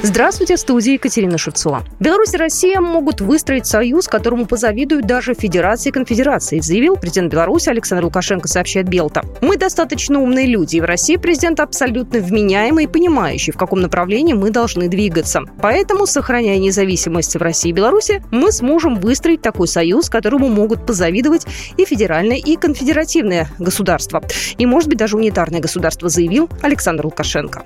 Здравствуйте, в студии Екатерина Шевцова. Беларусь и Россия могут выстроить союз, которому позавидуют даже Федерации и Конфедерации, заявил президент Беларуси Александр Лукашенко, сообщает Белта. Мы достаточно умные люди, и в России президент абсолютно вменяемый и понимающий, в каком направлении мы должны двигаться. Поэтому, сохраняя независимость в России и Беларуси, мы сможем выстроить такой союз, которому могут позавидовать и федеральное, и конфедеративное государство. И, может быть, даже унитарное государство, заявил Александр Лукашенко.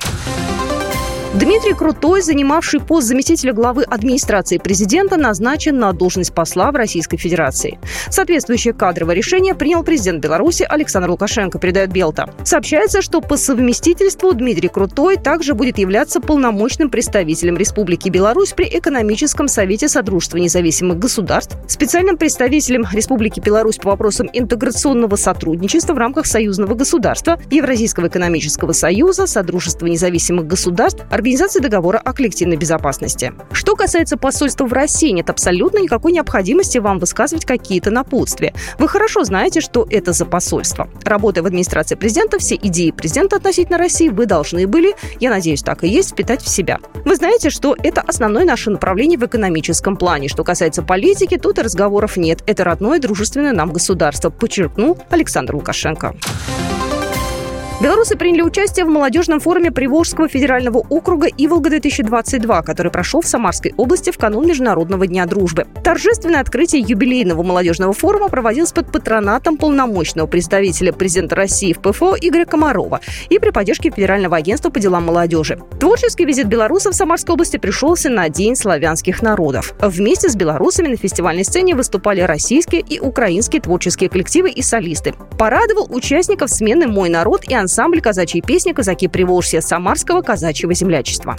Дмитрий Крутой, занимавший пост заместителя главы администрации президента, назначен на должность посла в Российской Федерации. Соответствующее кадровое решение принял президент Беларуси Александр Лукашенко, передает Белта. Сообщается, что по совместительству Дмитрий Крутой также будет являться полномочным представителем Республики Беларусь при Экономическом совете Содружества независимых государств, специальным представителем Республики Беларусь по вопросам интеграционного сотрудничества в рамках союзного государства, Евразийского экономического союза, Содружества независимых государств, Организации договора о коллективной безопасности. Что касается посольства в России, нет абсолютно никакой необходимости вам высказывать какие-то напутствия. Вы хорошо знаете, что это за посольство. Работая в администрации президента, все идеи президента относительно России вы должны были, я надеюсь, так и есть, впитать в себя. Вы знаете, что это основное наше направление в экономическом плане. Что касается политики, тут и разговоров нет. Это родное, дружественное нам государство, подчеркнул Александр Лукашенко. Белорусы приняли участие в молодежном форуме Приволжского федерального округа «Иволга-2022», который прошел в Самарской области в канун Международного дня дружбы. Торжественное открытие юбилейного молодежного форума проводилось под патронатом полномочного представителя президента России в ПФО Игоря Комарова и при поддержке Федерального агентства по делам молодежи. Творческий визит белорусов в Самарской области пришелся на День славянских народов. Вместе с белорусами на фестивальной сцене выступали российские и украинские творческие коллективы и солисты. Порадовал участников смены «Мой народ» и ансамбль ансамбль казачьей песни «Казаки Приволжья» Самарского казачьего землячества.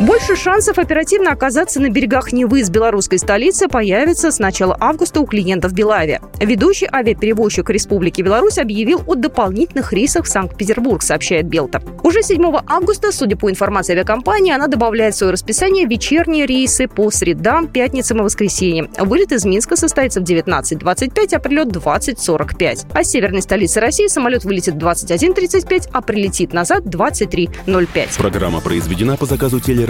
Больше шансов оперативно оказаться на берегах Невы из белорусской столицы появится с начала августа у клиентов Белави. Ведущий авиаперевозчик Республики Беларусь объявил о дополнительных рейсах в Санкт-Петербург, сообщает Белта. Уже 7 августа, судя по информации авиакомпании, она добавляет в свое расписание вечерние рейсы по средам, пятницам и воскресеньям. Вылет из Минска состоится в 19.25, а прилет 20.45. А с северной столицы России самолет вылетит в 21.35, а прилетит назад 23.05. Программа произведена по заказу телерадио